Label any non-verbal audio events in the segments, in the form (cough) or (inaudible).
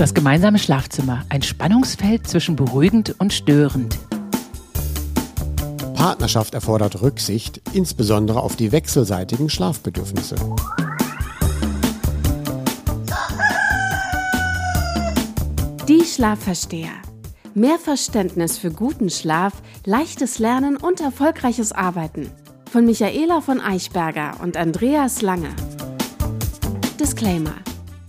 Das gemeinsame Schlafzimmer, ein Spannungsfeld zwischen beruhigend und störend. Partnerschaft erfordert Rücksicht, insbesondere auf die wechselseitigen Schlafbedürfnisse. Die Schlafversteher. Mehr Verständnis für guten Schlaf, leichtes Lernen und erfolgreiches Arbeiten. Von Michaela von Eichberger und Andreas Lange. Disclaimer.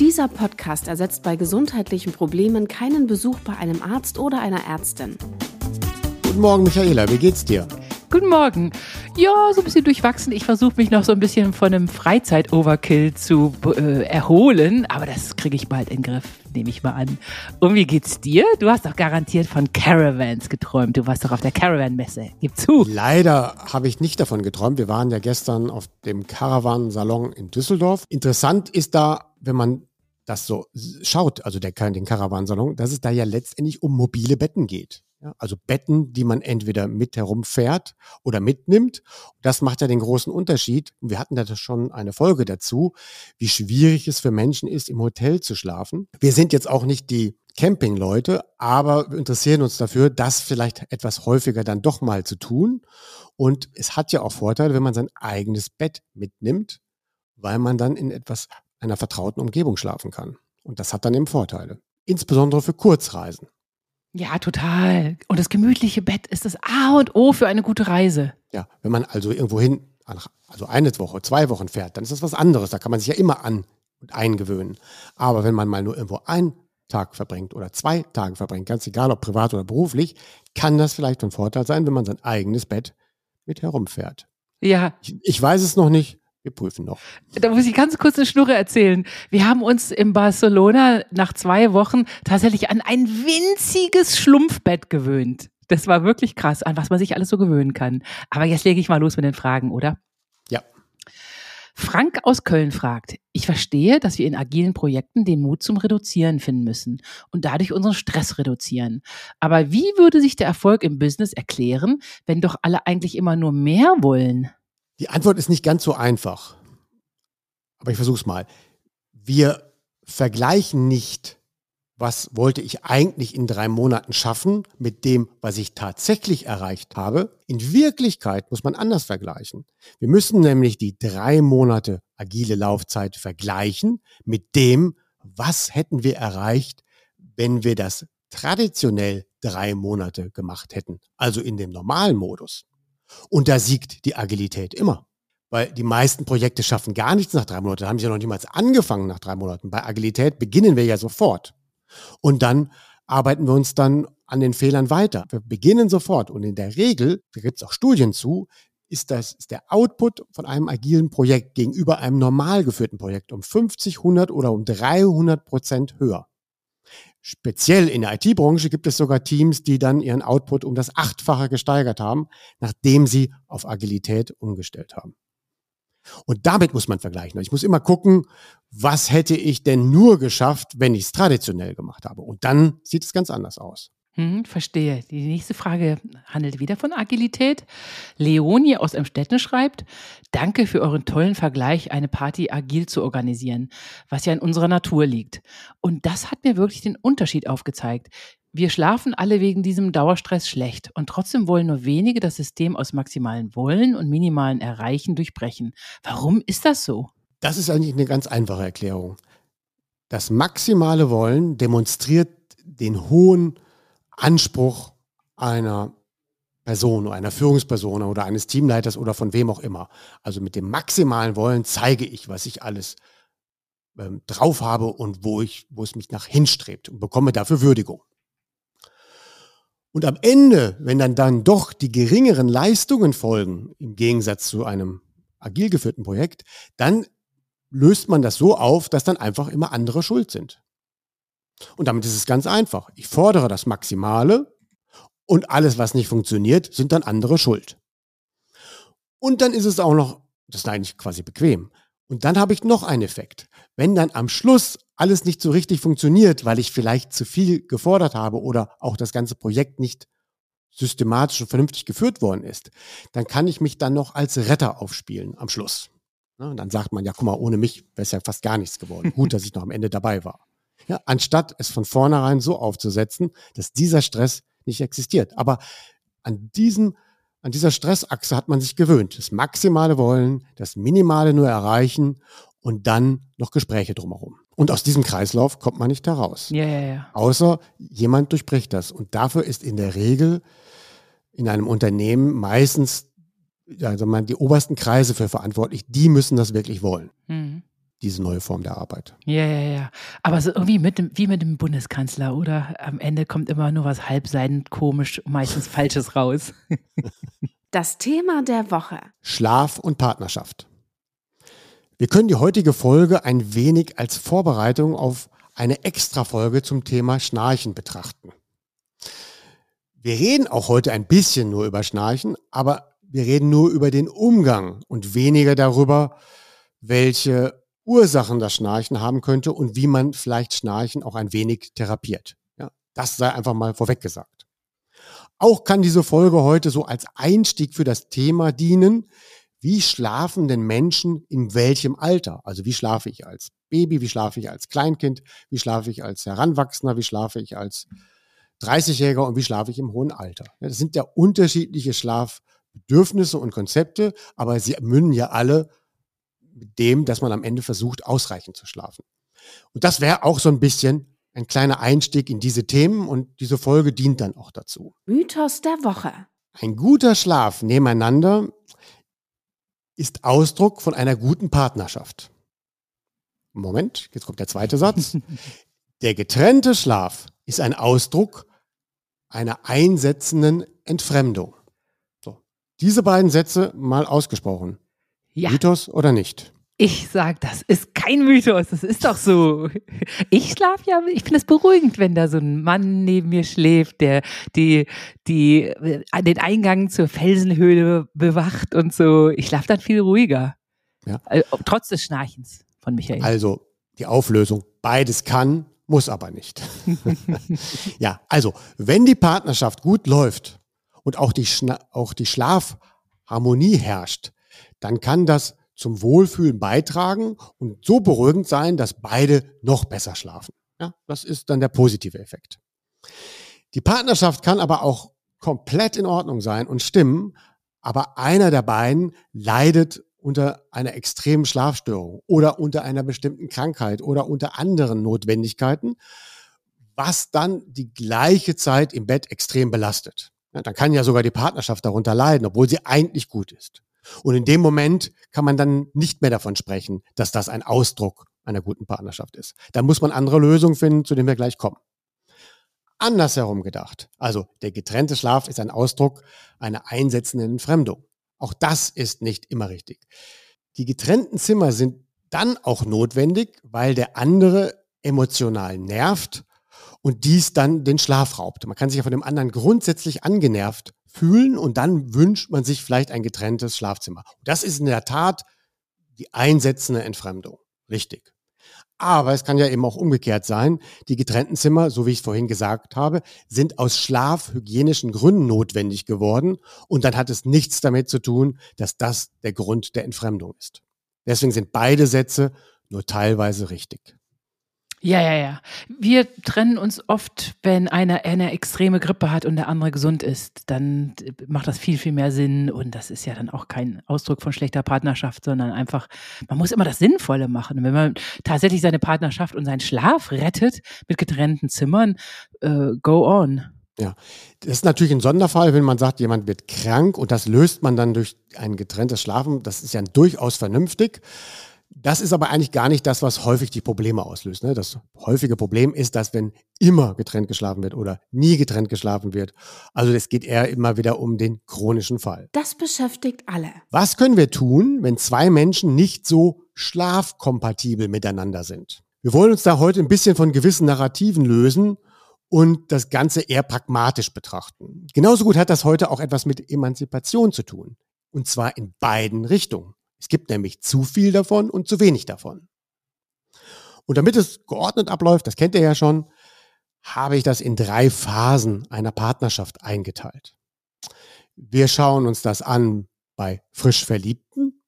Dieser Podcast ersetzt bei gesundheitlichen Problemen keinen Besuch bei einem Arzt oder einer Ärztin. Guten Morgen, Michaela, wie geht's dir? Guten Morgen. Ja, so ein bisschen durchwachsen. Ich versuche mich noch so ein bisschen von einem Freizeit-Overkill zu äh, erholen, aber das kriege ich bald in den Griff, nehme ich mal an. Und wie geht's dir? Du hast doch garantiert von Caravans geträumt. Du warst doch auf der Caravan-Messe. Gib zu. Leider habe ich nicht davon geträumt. Wir waren ja gestern auf dem Caravan-Salon in Düsseldorf. Interessant ist da, wenn man das so schaut, also der, den Caravan-Salon, dass es da ja letztendlich um mobile Betten geht. Ja, also Betten, die man entweder mit herumfährt oder mitnimmt. Das macht ja den großen Unterschied. Wir hatten da schon eine Folge dazu, wie schwierig es für Menschen ist, im Hotel zu schlafen. Wir sind jetzt auch nicht die Campingleute, aber interessieren uns dafür, das vielleicht etwas häufiger dann doch mal zu tun. Und es hat ja auch Vorteile, wenn man sein eigenes Bett mitnimmt, weil man dann in etwas einer vertrauten Umgebung schlafen kann. Und das hat dann eben Vorteile. Insbesondere für Kurzreisen. Ja, total. Und das gemütliche Bett ist das A und O für eine gute Reise. Ja, wenn man also irgendwohin, also eine Woche, zwei Wochen fährt, dann ist das was anderes. Da kann man sich ja immer an und eingewöhnen. Aber wenn man mal nur irgendwo einen Tag verbringt oder zwei Tage verbringt, ganz egal ob privat oder beruflich, kann das vielleicht ein Vorteil sein, wenn man sein eigenes Bett mit herumfährt. Ja. Ich, ich weiß es noch nicht. Wir prüfen noch. Da muss ich ganz kurz eine Schnurre erzählen. Wir haben uns in Barcelona nach zwei Wochen tatsächlich an ein winziges Schlumpfbett gewöhnt. Das war wirklich krass, an was man sich alles so gewöhnen kann. Aber jetzt lege ich mal los mit den Fragen, oder? Ja. Frank aus Köln fragt, ich verstehe, dass wir in agilen Projekten den Mut zum Reduzieren finden müssen und dadurch unseren Stress reduzieren. Aber wie würde sich der Erfolg im Business erklären, wenn doch alle eigentlich immer nur mehr wollen? Die Antwort ist nicht ganz so einfach. Aber ich versuche es mal. Wir vergleichen nicht, was wollte ich eigentlich in drei Monaten schaffen, mit dem, was ich tatsächlich erreicht habe. In Wirklichkeit muss man anders vergleichen. Wir müssen nämlich die drei Monate agile Laufzeit vergleichen mit dem, was hätten wir erreicht, wenn wir das traditionell drei Monate gemacht hätten, also in dem normalen Modus. Und da siegt die Agilität immer. Weil die meisten Projekte schaffen gar nichts nach drei Monaten. Da haben sie ja noch niemals angefangen nach drei Monaten. Bei Agilität beginnen wir ja sofort. Und dann arbeiten wir uns dann an den Fehlern weiter. Wir beginnen sofort. Und in der Regel, da gibt es auch Studien zu, ist, das, ist der Output von einem agilen Projekt gegenüber einem normal geführten Projekt um 50, 100 oder um 300 Prozent höher. Speziell in der IT-Branche gibt es sogar Teams, die dann ihren Output um das Achtfache gesteigert haben, nachdem sie auf Agilität umgestellt haben. Und damit muss man vergleichen. Ich muss immer gucken, was hätte ich denn nur geschafft, wenn ich es traditionell gemacht habe. Und dann sieht es ganz anders aus. Hm, verstehe. Die nächste Frage handelt wieder von Agilität. Leonie aus Emstetten schreibt, danke für euren tollen Vergleich, eine Party agil zu organisieren, was ja in unserer Natur liegt. Und das hat mir wirklich den Unterschied aufgezeigt. Wir schlafen alle wegen diesem Dauerstress schlecht und trotzdem wollen nur wenige das System aus maximalen Wollen und minimalen Erreichen durchbrechen. Warum ist das so? Das ist eigentlich eine ganz einfache Erklärung. Das maximale Wollen demonstriert den hohen Anspruch einer Person oder einer Führungsperson oder eines Teamleiters oder von wem auch immer. Also mit dem maximalen Wollen zeige ich, was ich alles ähm, drauf habe und wo ich, wo es mich nach hinstrebt und bekomme dafür Würdigung. Und am Ende, wenn dann dann doch die geringeren Leistungen folgen, im Gegensatz zu einem agil geführten Projekt, dann löst man das so auf, dass dann einfach immer andere schuld sind. Und damit ist es ganz einfach. Ich fordere das Maximale und alles, was nicht funktioniert, sind dann andere schuld. Und dann ist es auch noch, das ist eigentlich quasi bequem. Und dann habe ich noch einen Effekt. Wenn dann am Schluss alles nicht so richtig funktioniert, weil ich vielleicht zu viel gefordert habe oder auch das ganze Projekt nicht systematisch und vernünftig geführt worden ist, dann kann ich mich dann noch als Retter aufspielen am Schluss. Und dann sagt man, ja, guck mal, ohne mich wäre es ja fast gar nichts geworden. (laughs) Gut, dass ich noch am Ende dabei war. Ja, anstatt es von vornherein so aufzusetzen, dass dieser Stress nicht existiert. Aber an diesem an dieser Stressachse hat man sich gewöhnt. Das maximale Wollen, das Minimale nur erreichen und dann noch Gespräche drumherum. Und aus diesem Kreislauf kommt man nicht heraus. Ja, ja, ja. Außer jemand durchbricht das. Und dafür ist in der Regel in einem Unternehmen meistens also man, die obersten Kreise für verantwortlich, die müssen das wirklich wollen. Mhm. Diese neue Form der Arbeit. Ja, ja, ja. Aber so irgendwie mit dem, wie mit dem Bundeskanzler, oder? Am Ende kommt immer nur was halbseidend komisch, meistens (laughs) Falsches raus. Das Thema der Woche. Schlaf und Partnerschaft. Wir können die heutige Folge ein wenig als Vorbereitung auf eine Extra-Folge zum Thema Schnarchen betrachten. Wir reden auch heute ein bisschen nur über Schnarchen, aber wir reden nur über den Umgang und weniger darüber, welche Ursachen das Schnarchen haben könnte und wie man vielleicht Schnarchen auch ein wenig therapiert. Ja, das sei einfach mal vorweg gesagt. Auch kann diese Folge heute so als Einstieg für das Thema dienen, wie schlafen denn Menschen in welchem Alter? Also wie schlafe ich als Baby, wie schlafe ich als Kleinkind, wie schlafe ich als Heranwachsender, wie schlafe ich als 30-Jähriger und wie schlafe ich im hohen Alter? Das sind ja unterschiedliche Schlaf- Bedürfnisse und Konzepte, aber sie münden ja alle dem, dass man am Ende versucht, ausreichend zu schlafen. Und das wäre auch so ein bisschen ein kleiner Einstieg in diese Themen und diese Folge dient dann auch dazu. Mythos der Woche. Ein guter Schlaf nebeneinander ist Ausdruck von einer guten Partnerschaft. Moment, jetzt kommt der zweite Satz. (laughs) Der getrennte Schlaf ist ein Ausdruck einer einsetzenden Entfremdung. Diese beiden Sätze mal ausgesprochen. Ja. Mythos oder nicht? Ich sag, das ist kein Mythos, das ist doch so. Ich schlafe ja, ich finde es beruhigend, wenn da so ein Mann neben mir schläft, der die, die, äh, den Eingang zur Felsenhöhle bewacht und so. Ich schlafe dann viel ruhiger. Ja. Also, trotz des Schnarchens von Michael. Also die Auflösung, beides kann, muss aber nicht. (laughs) ja, also wenn die Partnerschaft gut läuft, und auch die, Schna auch die Schlafharmonie herrscht, dann kann das zum Wohlfühlen beitragen und so beruhigend sein, dass beide noch besser schlafen. Ja, das ist dann der positive Effekt. Die Partnerschaft kann aber auch komplett in Ordnung sein und stimmen, aber einer der beiden leidet unter einer extremen Schlafstörung oder unter einer bestimmten Krankheit oder unter anderen Notwendigkeiten, was dann die gleiche Zeit im Bett extrem belastet. Ja, dann kann ja sogar die Partnerschaft darunter leiden, obwohl sie eigentlich gut ist. Und in dem Moment kann man dann nicht mehr davon sprechen, dass das ein Ausdruck einer guten Partnerschaft ist. Da muss man andere Lösungen finden, zu denen wir gleich kommen. Andersherum gedacht. Also der getrennte Schlaf ist ein Ausdruck einer einsetzenden Entfremdung. Auch das ist nicht immer richtig. Die getrennten Zimmer sind dann auch notwendig, weil der andere emotional nervt und dies dann den Schlaf raubt. Man kann sich ja von dem anderen grundsätzlich angenervt fühlen und dann wünscht man sich vielleicht ein getrenntes Schlafzimmer. Das ist in der Tat die einsetzende Entfremdung. Richtig. Aber es kann ja eben auch umgekehrt sein. Die getrennten Zimmer, so wie ich es vorhin gesagt habe, sind aus schlafhygienischen Gründen notwendig geworden. Und dann hat es nichts damit zu tun, dass das der Grund der Entfremdung ist. Deswegen sind beide Sätze nur teilweise richtig. Ja, ja, ja. Wir trennen uns oft, wenn einer eine extreme Grippe hat und der andere gesund ist. Dann macht das viel, viel mehr Sinn. Und das ist ja dann auch kein Ausdruck von schlechter Partnerschaft, sondern einfach, man muss immer das Sinnvolle machen. Und wenn man tatsächlich seine Partnerschaft und seinen Schlaf rettet mit getrennten Zimmern, äh, go on. Ja, das ist natürlich ein Sonderfall, wenn man sagt, jemand wird krank und das löst man dann durch ein getrenntes Schlafen. Das ist ja durchaus vernünftig. Das ist aber eigentlich gar nicht das, was häufig die Probleme auslöst. Ne? Das häufige Problem ist, dass wenn immer getrennt geschlafen wird oder nie getrennt geschlafen wird, also es geht eher immer wieder um den chronischen Fall. Das beschäftigt alle. Was können wir tun, wenn zwei Menschen nicht so schlafkompatibel miteinander sind? Wir wollen uns da heute ein bisschen von gewissen Narrativen lösen und das Ganze eher pragmatisch betrachten. Genauso gut hat das heute auch etwas mit Emanzipation zu tun. Und zwar in beiden Richtungen. Es gibt nämlich zu viel davon und zu wenig davon. Und damit es geordnet abläuft, das kennt ihr ja schon, habe ich das in drei Phasen einer Partnerschaft eingeteilt. Wir schauen uns das an bei frisch Verliebten,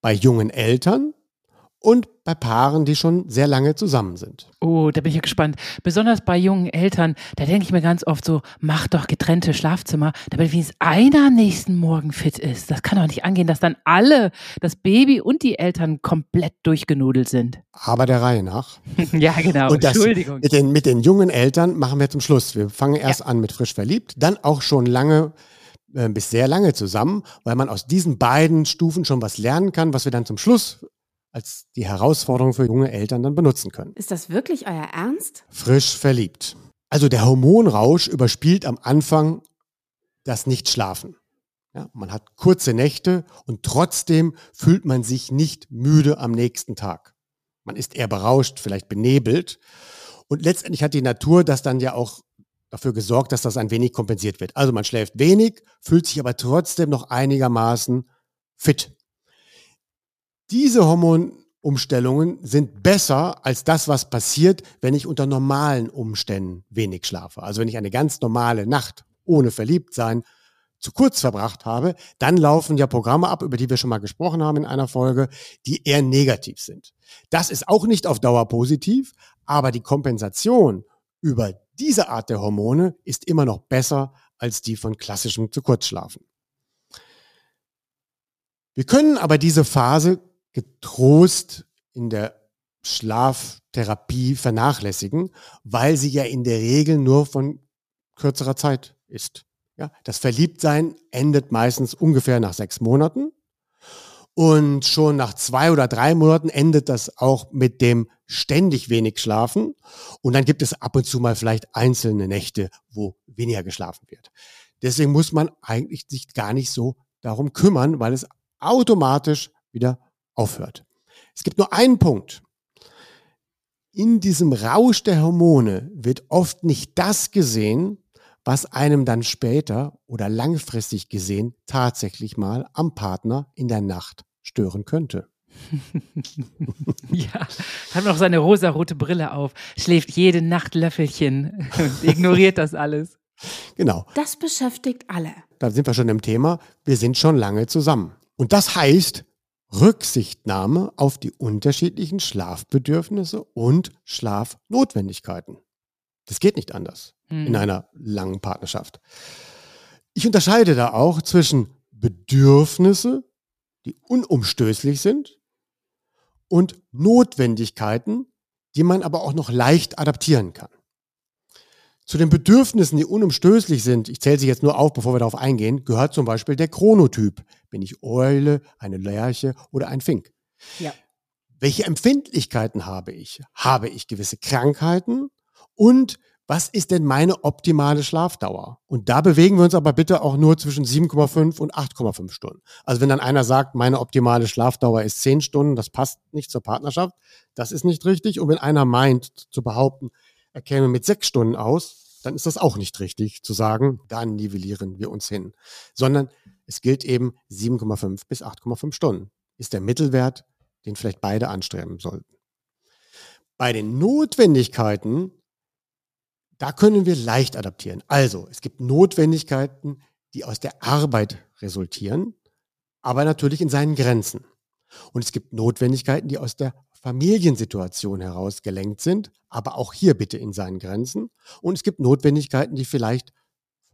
bei jungen Eltern und bei Paaren, die schon sehr lange zusammen sind. Oh, da bin ich ja gespannt. Besonders bei jungen Eltern, da denke ich mir ganz oft so, mach doch getrennte Schlafzimmer, damit wenigstens einer am nächsten Morgen fit ist. Das kann doch nicht angehen, dass dann alle, das Baby und die Eltern komplett durchgenudelt sind. Aber der Reihe nach. (laughs) ja, genau. Und das Entschuldigung. Mit den, mit den jungen Eltern machen wir zum Schluss. Wir fangen erst ja. an mit frisch verliebt, dann auch schon lange äh, bis sehr lange zusammen, weil man aus diesen beiden Stufen schon was lernen kann, was wir dann zum Schluss als die Herausforderung für junge Eltern dann benutzen können. Ist das wirklich euer Ernst? Frisch verliebt. Also der Hormonrausch überspielt am Anfang das Nichtschlafen. Ja, man hat kurze Nächte und trotzdem fühlt man sich nicht müde am nächsten Tag. Man ist eher berauscht, vielleicht benebelt. Und letztendlich hat die Natur das dann ja auch dafür gesorgt, dass das ein wenig kompensiert wird. Also man schläft wenig, fühlt sich aber trotzdem noch einigermaßen fit. Diese Hormonumstellungen sind besser als das, was passiert, wenn ich unter normalen Umständen wenig schlafe. Also wenn ich eine ganz normale Nacht ohne Verliebtsein zu kurz verbracht habe, dann laufen ja Programme ab, über die wir schon mal gesprochen haben in einer Folge, die eher negativ sind. Das ist auch nicht auf Dauer positiv, aber die Kompensation über diese Art der Hormone ist immer noch besser als die von klassischem zu Kurzschlafen. Wir können aber diese Phase getrost in der Schlaftherapie vernachlässigen, weil sie ja in der Regel nur von kürzerer Zeit ist. Ja, das Verliebtsein endet meistens ungefähr nach sechs Monaten. Und schon nach zwei oder drei Monaten endet das auch mit dem ständig wenig Schlafen. Und dann gibt es ab und zu mal vielleicht einzelne Nächte, wo weniger geschlafen wird. Deswegen muss man eigentlich sich gar nicht so darum kümmern, weil es automatisch wieder aufhört. Es gibt nur einen Punkt. In diesem Rausch der Hormone wird oft nicht das gesehen, was einem dann später oder langfristig gesehen tatsächlich mal am Partner in der Nacht stören könnte. (laughs) ja, hat noch seine rosarote Brille auf, schläft jede Nacht Löffelchen (laughs) und ignoriert das alles. Genau. Das beschäftigt alle. Da sind wir schon im Thema. Wir sind schon lange zusammen. Und das heißt, Rücksichtnahme auf die unterschiedlichen Schlafbedürfnisse und Schlafnotwendigkeiten. Das geht nicht anders mhm. in einer langen Partnerschaft. Ich unterscheide da auch zwischen Bedürfnisse, die unumstößlich sind, und Notwendigkeiten, die man aber auch noch leicht adaptieren kann. Zu den Bedürfnissen, die unumstößlich sind, ich zähle sie jetzt nur auf, bevor wir darauf eingehen, gehört zum Beispiel der Chronotyp. Bin ich Eule, eine Lerche oder ein Fink? Ja. Welche Empfindlichkeiten habe ich? Habe ich gewisse Krankheiten? Und was ist denn meine optimale Schlafdauer? Und da bewegen wir uns aber bitte auch nur zwischen 7,5 und 8,5 Stunden. Also wenn dann einer sagt, meine optimale Schlafdauer ist 10 Stunden, das passt nicht zur Partnerschaft, das ist nicht richtig. Und wenn einer meint zu behaupten, er käme mit sechs Stunden aus, dann ist das auch nicht richtig zu sagen, da nivellieren wir uns hin. Sondern es gilt eben 7,5 bis 8,5 Stunden. Ist der Mittelwert, den vielleicht beide anstreben sollten. Bei den Notwendigkeiten, da können wir leicht adaptieren. Also, es gibt Notwendigkeiten, die aus der Arbeit resultieren, aber natürlich in seinen Grenzen. Und es gibt Notwendigkeiten, die aus der Familiensituation heraus gelenkt sind, aber auch hier bitte in seinen Grenzen. Und es gibt Notwendigkeiten, die vielleicht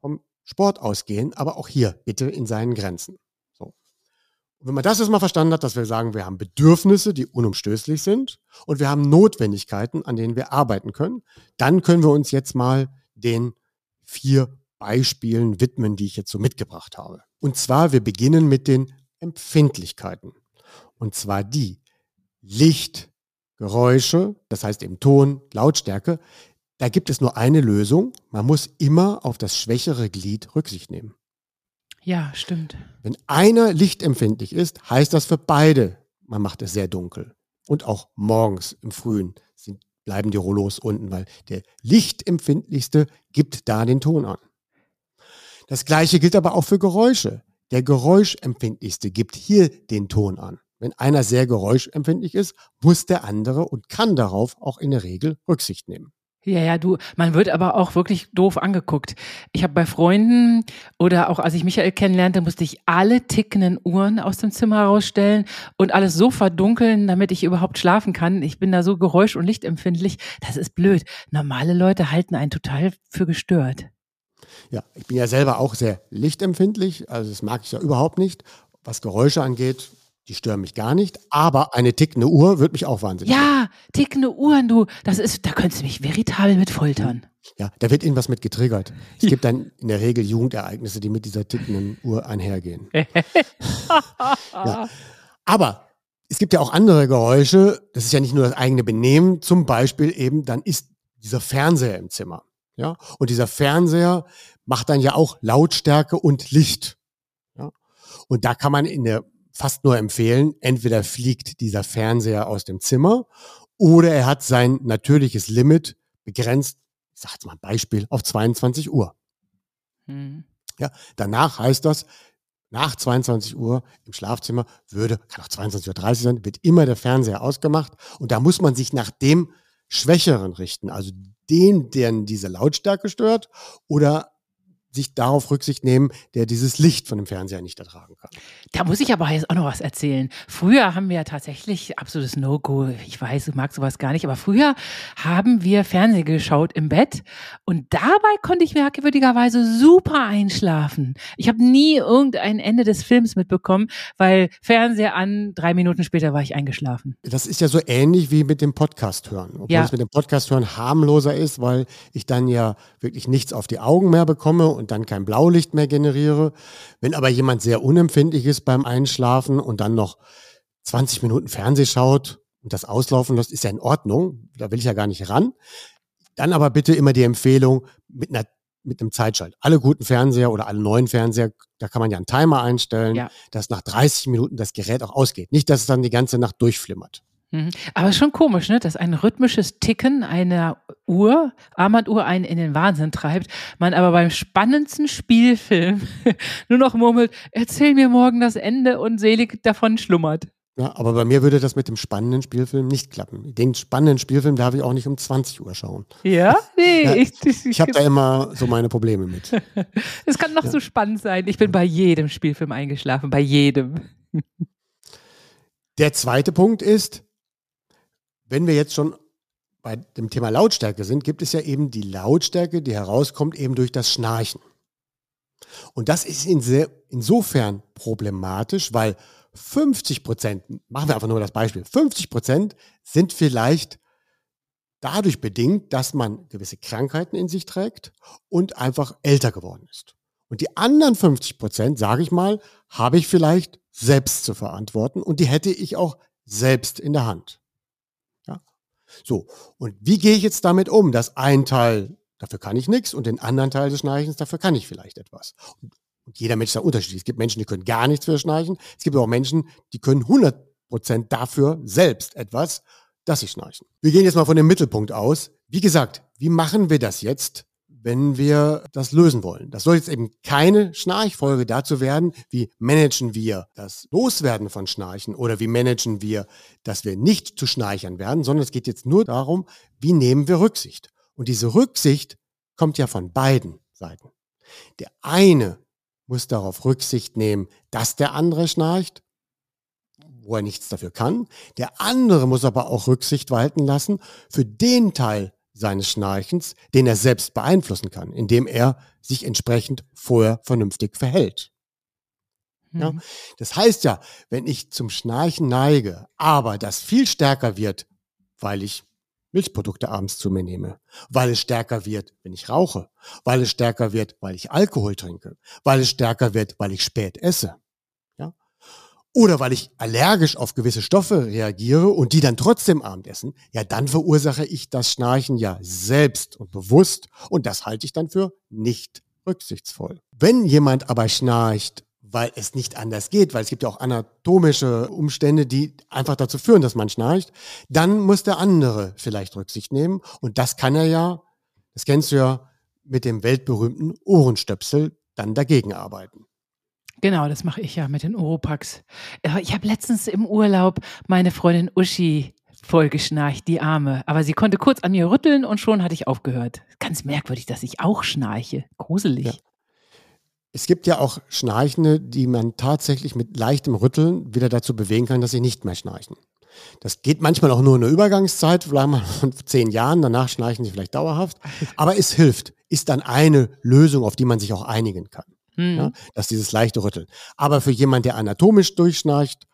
vom Sport ausgehen, aber auch hier bitte in seinen Grenzen. So. Und wenn man das erstmal verstanden hat, dass wir sagen, wir haben Bedürfnisse, die unumstößlich sind und wir haben Notwendigkeiten, an denen wir arbeiten können, dann können wir uns jetzt mal den vier Beispielen widmen, die ich jetzt so mitgebracht habe. Und zwar, wir beginnen mit den Empfindlichkeiten. Und zwar die, Licht, Geräusche, das heißt eben Ton, Lautstärke, da gibt es nur eine Lösung. Man muss immer auf das schwächere Glied Rücksicht nehmen. Ja, stimmt. Wenn einer lichtempfindlich ist, heißt das für beide, man macht es sehr dunkel. Und auch morgens im Frühen sind, bleiben die Rollos unten, weil der lichtempfindlichste gibt da den Ton an. Das gleiche gilt aber auch für Geräusche. Der geräuschempfindlichste gibt hier den Ton an. Wenn einer sehr geräuschempfindlich ist, muss der andere und kann darauf auch in der Regel Rücksicht nehmen. Ja, ja, du, man wird aber auch wirklich doof angeguckt. Ich habe bei Freunden oder auch als ich Michael kennenlernte, musste ich alle tickenden Uhren aus dem Zimmer rausstellen und alles so verdunkeln, damit ich überhaupt schlafen kann. Ich bin da so geräusch- und lichtempfindlich. Das ist blöd. Normale Leute halten einen total für gestört. Ja, ich bin ja selber auch sehr lichtempfindlich, also das mag ich ja überhaupt nicht. Was Geräusche angeht, die stören mich gar nicht, aber eine tickende Uhr wird mich auch wahnsinnig. Ja, tickende Uhren, du, das ist, da könntest du mich veritabel mit foltern. Ja, da wird irgendwas mit getriggert. Es gibt dann in der Regel Jugendereignisse, die mit dieser tickenden Uhr einhergehen. (laughs) ja. Aber es gibt ja auch andere Geräusche. Das ist ja nicht nur das eigene Benehmen. Zum Beispiel eben, dann ist dieser Fernseher im Zimmer. Ja, und dieser Fernseher macht dann ja auch Lautstärke und Licht. Ja, und da kann man in der fast nur empfehlen, entweder fliegt dieser Fernseher aus dem Zimmer oder er hat sein natürliches Limit begrenzt, ich sage jetzt mal ein Beispiel, auf 22 Uhr. Mhm. Ja, danach heißt das, nach 22 Uhr im Schlafzimmer würde, kann auch 22.30 Uhr sein, wird immer der Fernseher ausgemacht und da muss man sich nach dem Schwächeren richten, also den, der diese Lautstärke stört oder sich darauf Rücksicht nehmen, der dieses Licht von dem Fernseher nicht ertragen kann. Da muss ich aber jetzt auch noch was erzählen. Früher haben wir ja tatsächlich absolutes No-Go. Ich weiß, du magst sowas gar nicht, aber früher haben wir Fernsehen geschaut im Bett und dabei konnte ich merkwürdigerweise super einschlafen. Ich habe nie irgendein Ende des Films mitbekommen, weil Fernseher an, drei Minuten später war ich eingeschlafen. Das ist ja so ähnlich wie mit dem Podcast hören. Obwohl ja. es mit dem Podcast hören harmloser ist, weil ich dann ja wirklich nichts auf die Augen mehr bekomme und dann kein Blaulicht mehr generiere. Wenn aber jemand sehr unempfindlich ist beim Einschlafen und dann noch 20 Minuten Fernseh schaut und das auslaufen lässt, ist ja in Ordnung. Da will ich ja gar nicht ran. Dann aber bitte immer die Empfehlung mit einer mit einem Zeitschalt. Alle guten Fernseher oder alle neuen Fernseher, da kann man ja einen Timer einstellen, ja. dass nach 30 Minuten das Gerät auch ausgeht. Nicht, dass es dann die ganze Nacht durchflimmert. Mhm. Aber schon komisch, ne? dass ein rhythmisches Ticken einer Uhr, Armbanduhr einen in den Wahnsinn treibt, man aber beim spannendsten Spielfilm (laughs) nur noch murmelt, erzähl mir morgen das Ende und selig davon schlummert. Ja, aber bei mir würde das mit dem spannenden Spielfilm nicht klappen. Den spannenden Spielfilm darf ich auch nicht um 20 Uhr schauen. Ja? (laughs) Nee. Ja, ich ich, ich habe da immer so meine Probleme mit. (laughs) Es kann noch ja. so spannend sein. Ich bin bei jedem Spielfilm eingeschlafen, bei jedem. Der zweite Punkt ist, wenn wir jetzt schon bei dem Thema Lautstärke sind, gibt es ja eben die Lautstärke, die herauskommt eben durch das Schnarchen. Und das ist insofern problematisch, weil 50 Prozent, machen wir einfach nur das Beispiel, 50 Prozent sind vielleicht dadurch bedingt, dass man gewisse Krankheiten in sich trägt und einfach älter geworden ist. Und die anderen 50 Prozent, sage ich mal, habe ich vielleicht selbst zu verantworten und die hätte ich auch selbst in der Hand. So, und wie gehe ich jetzt damit um, dass ein Teil, dafür kann ich nichts, und den anderen Teil des Schnarchens, dafür kann ich vielleicht etwas. Und, jeder Mensch ist da unterschiedlich. Es gibt Menschen, die können gar nichts für Schnarchen. Es gibt auch Menschen, die können 100 Prozent dafür selbst etwas, dass sie schnarchen. Wir gehen jetzt mal von dem Mittelpunkt aus. Wie gesagt, wie machen wir das jetzt? Wenn wir das lösen wollen. Das soll jetzt eben keine Schnarchfolge dazu werden, wie managen wir das Loswerden von Schnarchen oder wie managen wir, dass wir nicht zu Schnarchern werden, sondern es geht jetzt nur darum, wie nehmen wir Rücksicht. Und diese Rücksicht kommt ja von beiden Seiten. Der eine muss darauf Rücksicht nehmen, dass der andere schnarcht, wo er nichts dafür kann. Der andere muss aber auch Rücksicht walten lassen für den Teil seines Schnarchens, den er selbst beeinflussen kann, indem er sich entsprechend vorher vernünftig verhält. Ja? Mhm. Das heißt ja, wenn ich zum Schnarchen neige, aber das viel stärker wird, weil ich Milchprodukte abends zu mir nehme, weil es stärker wird, wenn ich rauche, weil es stärker wird, weil ich Alkohol trinke, weil es stärker wird, weil ich spät esse, oder weil ich allergisch auf gewisse Stoffe reagiere und die dann trotzdem Abend essen, ja, dann verursache ich das Schnarchen ja selbst und bewusst und das halte ich dann für nicht rücksichtsvoll. Wenn jemand aber schnarcht, weil es nicht anders geht, weil es gibt ja auch anatomische Umstände, die einfach dazu führen, dass man schnarcht, dann muss der andere vielleicht Rücksicht nehmen und das kann er ja, das kennst du ja mit dem weltberühmten Ohrenstöpsel, dann dagegen arbeiten. Genau, das mache ich ja mit den Oropax. Äh, ich habe letztens im Urlaub meine Freundin Uschi Voll geschnarcht, die Arme. Aber sie konnte kurz an mir rütteln und schon hatte ich aufgehört. Ganz merkwürdig, dass ich auch schnarche. Gruselig. Ja. Es gibt ja auch Schnarchende, die man tatsächlich mit leichtem Rütteln wieder dazu bewegen kann, dass sie nicht mehr schnarchen. Das geht manchmal auch nur in der Übergangszeit, vielleicht mal von zehn Jahren, danach schnarchen sie vielleicht dauerhaft. Aber es hilft, ist dann eine Lösung, auf die man sich auch einigen kann. Mhm. Ja, dass dieses leichte Rütteln. Aber für jemand, der anatomisch durchschnarcht,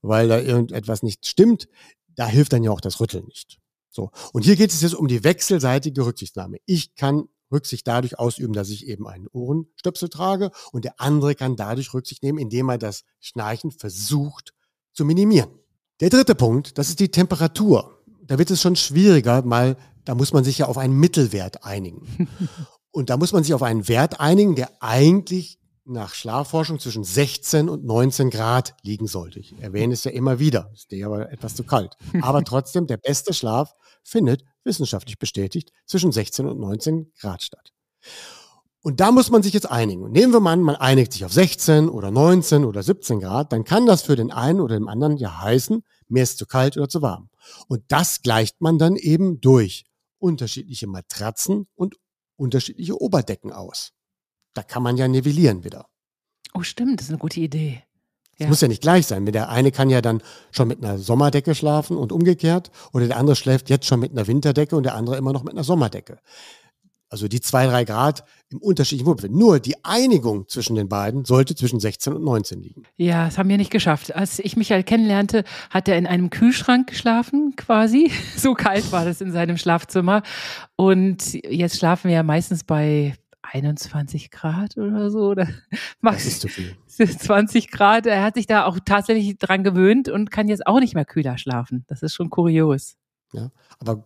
weil da irgendetwas nicht stimmt, da hilft dann ja auch das Rütteln nicht. So. Und hier geht es jetzt um die wechselseitige Rücksichtnahme. Ich kann Rücksicht dadurch ausüben, dass ich eben einen Ohrenstöpsel trage und der andere kann dadurch Rücksicht nehmen, indem er das Schnarchen versucht zu minimieren. Der dritte Punkt, das ist die Temperatur. Da wird es schon schwieriger, mal, da muss man sich ja auf einen Mittelwert einigen. (laughs) Und da muss man sich auf einen Wert einigen, der eigentlich nach Schlafforschung zwischen 16 und 19 Grad liegen sollte. Ich erwähne es ja immer wieder, ist dir aber etwas zu kalt. (laughs) Aber trotzdem, der beste Schlaf findet, wissenschaftlich bestätigt, zwischen 16 und 19 Grad statt. Und da muss man sich jetzt einigen. nehmen wir mal an, man einigt sich auf 16 oder 19 oder 17 Grad, dann kann das für den einen oder den anderen ja heißen, mir ist zu kalt oder zu warm. Und das gleicht man dann eben durch unterschiedliche Matratzen und unterschiedliche Oberdecken aus. Da kann man ja nivellieren wieder. Oh, stimmt, das ist eine gute Idee. Es ja. muss ja nicht gleich sein. Der eine kann ja dann schon mit einer Sommerdecke schlafen und umgekehrt. Oder der andere schläft jetzt schon mit einer Winterdecke und der andere immer noch mit einer Sommerdecke. Also die zwei, drei Grad im unterschiedlichen Umfeld. Nur die Einigung zwischen den beiden sollte zwischen 16 und 19 liegen. Ja, das haben wir nicht geschafft. Als ich Michael kennenlernte, hat er in einem Kühlschrank geschlafen, quasi. (laughs) So kalt war das in seinem Schlafzimmer. Und jetzt schlafen wir ja meistens bei 21 Grad oder so. Oder (laughs) das ist zu viel. (laughs) 20 Grad. Er hat sich da auch tatsächlich dran gewöhnt und kann jetzt auch nicht mehr kühler schlafen. Das ist schon kurios. Ja, aber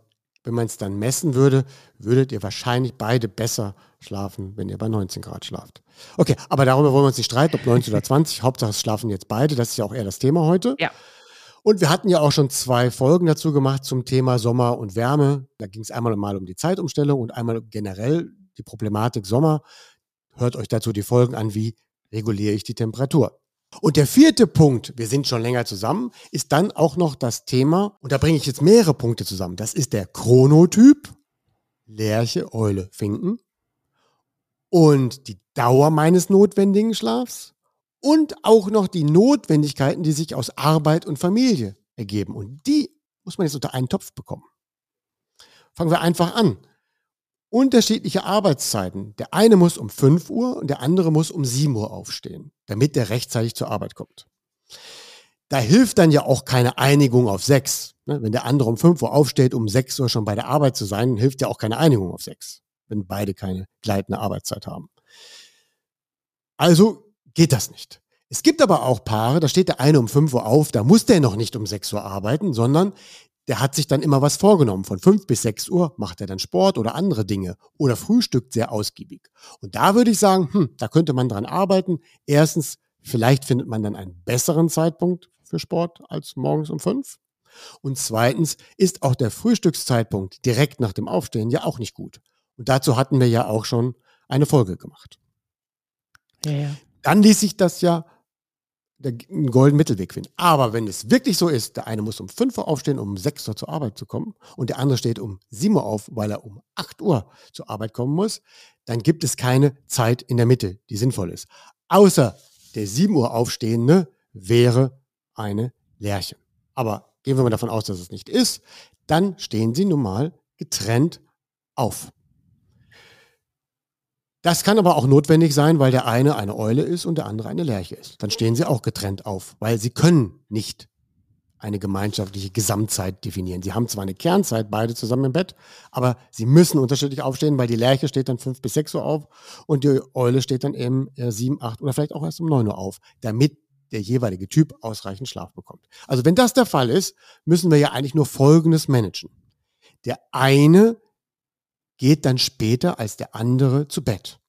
wenn man es dann messen würde, würdet ihr wahrscheinlich beide besser schlafen, wenn ihr bei 19 Grad schlaft. Okay, aber darüber wollen wir uns nicht streiten, ob 19 oder (laughs) 20. Hauptsache es schlafen jetzt beide. Das ist ja auch eher das Thema heute. Ja. Und wir hatten ja auch schon zwei Folgen dazu gemacht zum Thema Sommer und Wärme. Da ging es einmal mal um die Zeitumstellung und einmal generell die Problematik Sommer. Hört euch dazu die Folgen an, wie reguliere ich die Temperatur. Und der vierte Punkt, wir sind schon länger zusammen, ist dann auch noch das Thema, und da bringe ich jetzt mehrere Punkte zusammen. Das ist der Chronotyp, Lerche, Eule, Finken, und die Dauer meines notwendigen Schlafs und auch noch die Notwendigkeiten, die sich aus Arbeit und Familie ergeben. Und die muss man jetzt unter einen Topf bekommen. Fangen wir einfach an unterschiedliche Arbeitszeiten. Der eine muss um 5 Uhr und der andere muss um 7 Uhr aufstehen, damit der rechtzeitig zur Arbeit kommt. Da hilft dann ja auch keine Einigung auf 6. Ne? Wenn der andere um 5 Uhr aufsteht, um 6 Uhr schon bei der Arbeit zu sein, hilft ja auch keine Einigung auf 6, wenn beide keine gleitende Arbeitszeit haben. Also geht das nicht. Es gibt aber auch Paare, da steht der eine um 5 Uhr auf, da muss der noch nicht um 6 Uhr arbeiten, sondern der hat sich dann immer was vorgenommen. Von fünf bis sechs Uhr macht er dann Sport oder andere Dinge oder frühstückt sehr ausgiebig. Und da würde ich sagen, hm, da könnte man dran arbeiten. Erstens, vielleicht findet man dann einen besseren Zeitpunkt für Sport als morgens um fünf. Und zweitens ist auch der Frühstückszeitpunkt direkt nach dem Aufstehen ja auch nicht gut. Und dazu hatten wir ja auch schon eine Folge gemacht. Ja, ja. Dann ließ sich das ja einen goldenen Mittelweg finden. Aber wenn es wirklich so ist, der eine muss um 5 Uhr aufstehen, um um 6 Uhr zur Arbeit zu kommen und der andere steht um 7 Uhr auf, weil er um 8 Uhr zur Arbeit kommen muss, dann gibt es keine Zeit in der Mitte, die sinnvoll ist. Außer der 7 Uhr Aufstehende wäre eine Lerche. Aber gehen wir mal davon aus, dass es nicht ist, dann stehen sie nun mal getrennt auf. Das kann aber auch notwendig sein, weil der eine eine Eule ist und der andere eine Lerche ist. Dann stehen sie auch getrennt auf, weil sie können nicht eine gemeinschaftliche Gesamtzeit definieren. Sie haben zwar eine Kernzeit, beide zusammen im Bett, aber sie müssen unterschiedlich aufstehen, weil die Lerche steht dann fünf bis sechs Uhr auf und die Eule steht dann eben sieben, acht oder vielleicht auch erst um neun Uhr auf, damit der jeweilige Typ ausreichend Schlaf bekommt. Also wenn das der Fall ist, müssen wir ja eigentlich nur Folgendes managen. Der eine geht dann später als der andere zu Bett.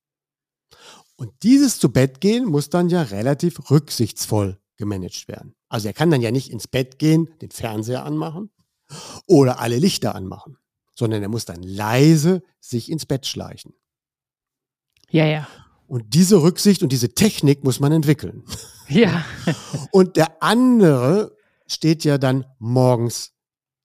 Und dieses zu Bett gehen muss dann ja relativ rücksichtsvoll gemanagt werden. Also er kann dann ja nicht ins Bett gehen, den Fernseher anmachen oder alle Lichter anmachen, sondern er muss dann leise sich ins Bett schleichen. Ja, ja. Und diese Rücksicht und diese Technik muss man entwickeln. Ja. (laughs) und der andere steht ja dann morgens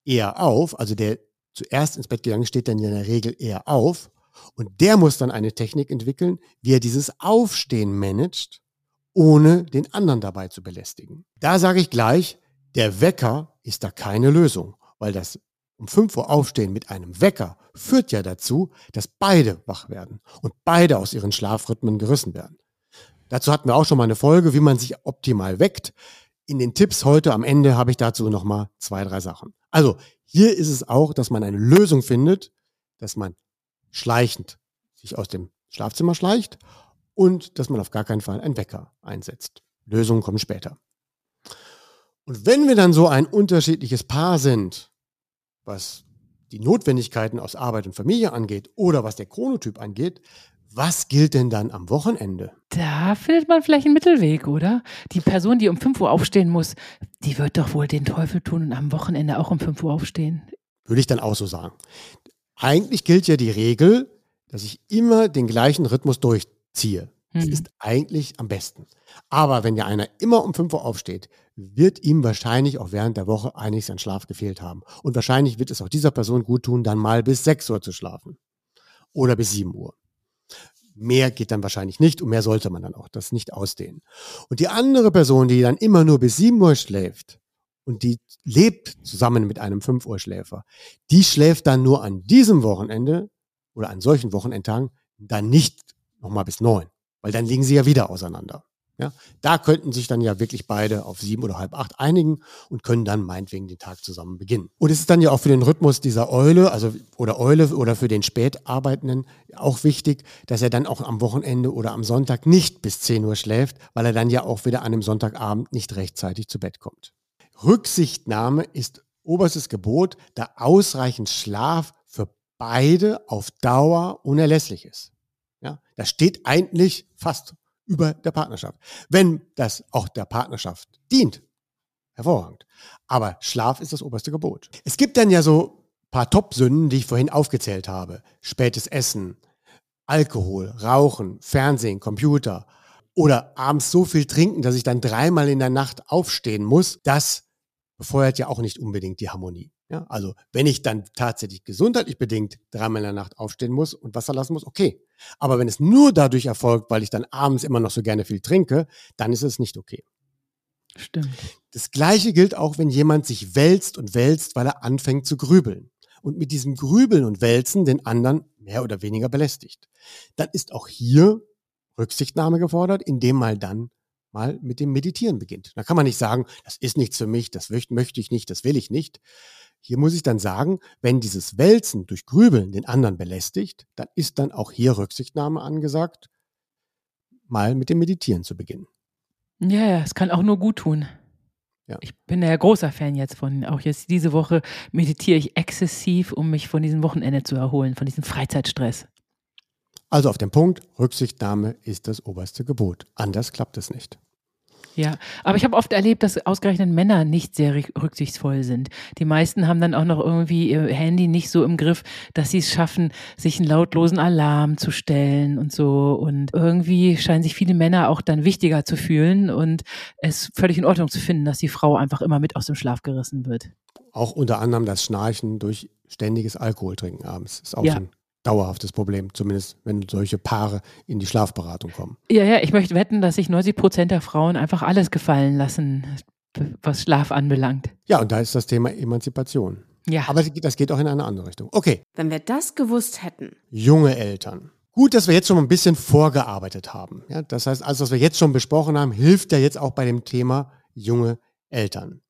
eher auf, also der zuerst ins Bett gegangen steht dann in der Regel eher auf und der muss dann eine Technik entwickeln, wie er dieses Aufstehen managt, ohne den anderen dabei zu belästigen. Da sage ich gleich, der Wecker ist da keine Lösung, weil das um 5 Uhr aufstehen mit einem Wecker führt ja dazu, dass beide wach werden und beide aus ihren Schlafrhythmen gerissen werden. Dazu hatten wir auch schon mal eine Folge, wie man sich optimal weckt. In den Tipps heute am Ende habe ich dazu noch mal zwei, drei Sachen. Also hier ist es auch, dass man eine Lösung findet, dass man schleichend sich aus dem Schlafzimmer schleicht und dass man auf gar keinen Fall einen Wecker einsetzt. Lösungen kommen später. Und wenn wir dann so ein unterschiedliches Paar sind, was die Notwendigkeiten aus Arbeit und Familie angeht oder was der Chronotyp angeht, was gilt denn dann am Wochenende? Da findet man vielleicht einen Mittelweg, oder? Die Person, die um 5 Uhr aufstehen muss, die wird doch wohl den Teufel tun und am Wochenende auch um 5 Uhr aufstehen. Würde ich dann auch so sagen. Eigentlich gilt ja die Regel, dass ich immer den gleichen Rhythmus durchziehe. Das mhm. ist eigentlich am besten. Aber wenn ja einer immer um 5 Uhr aufsteht, wird ihm wahrscheinlich auch während der Woche einiges an Schlaf gefehlt haben. Und wahrscheinlich wird es auch dieser Person gut tun, dann mal bis 6 Uhr zu schlafen. Oder bis 7 Uhr. Mehr geht dann wahrscheinlich nicht und mehr sollte man dann auch das nicht ausdehnen. Und die andere Person, die dann immer nur bis 7 Uhr schläft und die lebt zusammen mit einem 5 Uhr Schläfer, die schläft dann nur an diesem Wochenende oder an solchen Wochenendtagen dann nicht nochmal bis 9, weil dann liegen sie ja wieder auseinander. Ja, da könnten sich dann ja wirklich beide auf sieben oder halb acht einigen und können dann meinetwegen den Tag zusammen beginnen. Und es ist dann ja auch für den Rhythmus dieser Eule, also oder Eule oder für den Spätarbeitenden auch wichtig, dass er dann auch am Wochenende oder am Sonntag nicht bis 10 Uhr schläft, weil er dann ja auch wieder an einem Sonntagabend nicht rechtzeitig zu Bett kommt. Rücksichtnahme ist oberstes Gebot, da ausreichend Schlaf für beide auf Dauer unerlässlich ist. Ja, das steht eigentlich fast über der Partnerschaft. Wenn das auch der Partnerschaft dient, hervorragend. Aber Schlaf ist das oberste Gebot. Es gibt dann ja so ein paar Top-Sünden, die ich vorhin aufgezählt habe. Spätes Essen, Alkohol, Rauchen, Fernsehen, Computer oder abends so viel trinken, dass ich dann dreimal in der Nacht aufstehen muss. Das befeuert ja auch nicht unbedingt die Harmonie. Ja, also wenn ich dann tatsächlich gesundheitlich bedingt dreimal in der Nacht aufstehen muss und Wasser lassen muss, okay. Aber wenn es nur dadurch erfolgt, weil ich dann abends immer noch so gerne viel trinke, dann ist es nicht okay. Stimmt. Das gleiche gilt auch, wenn jemand sich wälzt und wälzt, weil er anfängt zu grübeln und mit diesem Grübeln und Wälzen den anderen mehr oder weniger belästigt. Dann ist auch hier Rücksichtnahme gefordert, indem mal dann mal mit dem Meditieren beginnt. Da kann man nicht sagen, das ist nichts für mich, das möchte ich nicht, das will ich nicht, hier muss ich dann sagen, wenn dieses Wälzen durch Grübeln den anderen belästigt, dann ist dann auch hier Rücksichtnahme angesagt, mal mit dem Meditieren zu beginnen. Ja, ja, es kann auch nur gut tun. Ja. Ich bin ja großer Fan jetzt von, auch jetzt diese Woche meditiere ich exzessiv, um mich von diesem Wochenende zu erholen, von diesem Freizeitstress. Also auf den Punkt, Rücksichtnahme ist das oberste Gebot. Anders klappt es nicht. Ja, aber ich habe oft erlebt, dass ausgerechnet Männer nicht sehr rücksichtsvoll sind. Die meisten haben dann auch noch irgendwie ihr Handy nicht so im Griff, dass sie es schaffen, sich einen lautlosen Alarm zu stellen und so. Und irgendwie scheinen sich viele Männer auch dann wichtiger zu fühlen und es völlig in Ordnung zu finden, dass die Frau einfach immer mit aus dem Schlaf gerissen wird. Auch unter anderem das Schnarchen durch ständiges Alkoholtrinken abends ist auch ja. so ein dauerhaftes Problem, zumindest wenn solche Paare in die Schlafberatung kommen. Ja, ja, ich möchte wetten, dass sich 90 Prozent der Frauen einfach alles gefallen lassen, was Schlaf anbelangt. Ja, und da ist das Thema Emanzipation. Ja. Aber das geht auch in eine andere Richtung. Okay. Wenn wir das gewusst hätten. Junge Eltern. Gut, dass wir jetzt schon ein bisschen vorgearbeitet haben. Ja, das heißt, alles, was wir jetzt schon besprochen haben, hilft ja jetzt auch bei dem Thema junge Eltern.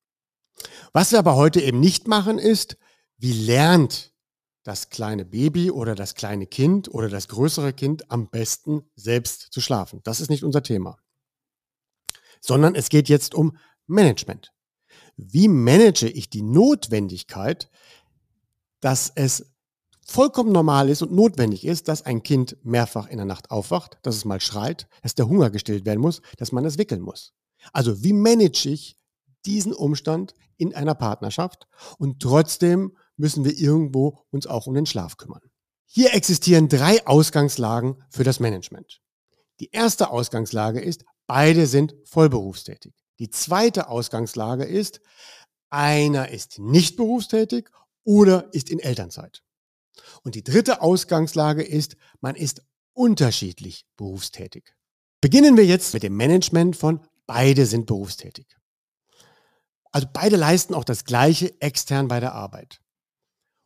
Was wir aber heute eben nicht machen, ist, wie lernt das kleine Baby oder das kleine Kind oder das größere Kind am besten selbst zu schlafen. Das ist nicht unser Thema. Sondern es geht jetzt um Management. Wie manage ich die Notwendigkeit, dass es vollkommen normal ist und notwendig ist, dass ein Kind mehrfach in der Nacht aufwacht, dass es mal schreit, dass der Hunger gestillt werden muss, dass man es wickeln muss. Also wie manage ich diesen Umstand in einer Partnerschaft und trotzdem müssen wir irgendwo uns auch um den Schlaf kümmern. Hier existieren drei Ausgangslagen für das Management. Die erste Ausgangslage ist, beide sind vollberufstätig. Die zweite Ausgangslage ist, einer ist nicht berufstätig oder ist in Elternzeit. Und die dritte Ausgangslage ist, man ist unterschiedlich berufstätig. Beginnen wir jetzt mit dem Management von beide sind berufstätig. Also beide leisten auch das Gleiche extern bei der Arbeit.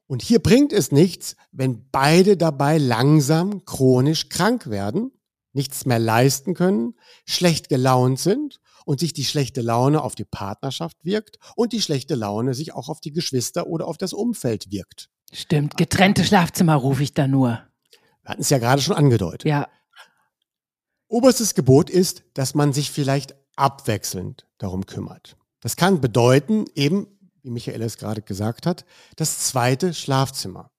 Und hier bringt es nichts, wenn beide dabei langsam chronisch krank werden, nichts mehr leisten können, schlecht gelaunt sind und sich die schlechte Laune auf die Partnerschaft wirkt und die schlechte Laune sich auch auf die Geschwister oder auf das Umfeld wirkt. Stimmt, getrennte Schlafzimmer rufe ich da nur. Wir hatten es ja gerade schon angedeutet. Ja. Oberstes Gebot ist, dass man sich vielleicht abwechselnd darum kümmert. Das kann bedeuten, eben, wie Michael es gerade gesagt hat, das zweite Schlafzimmer.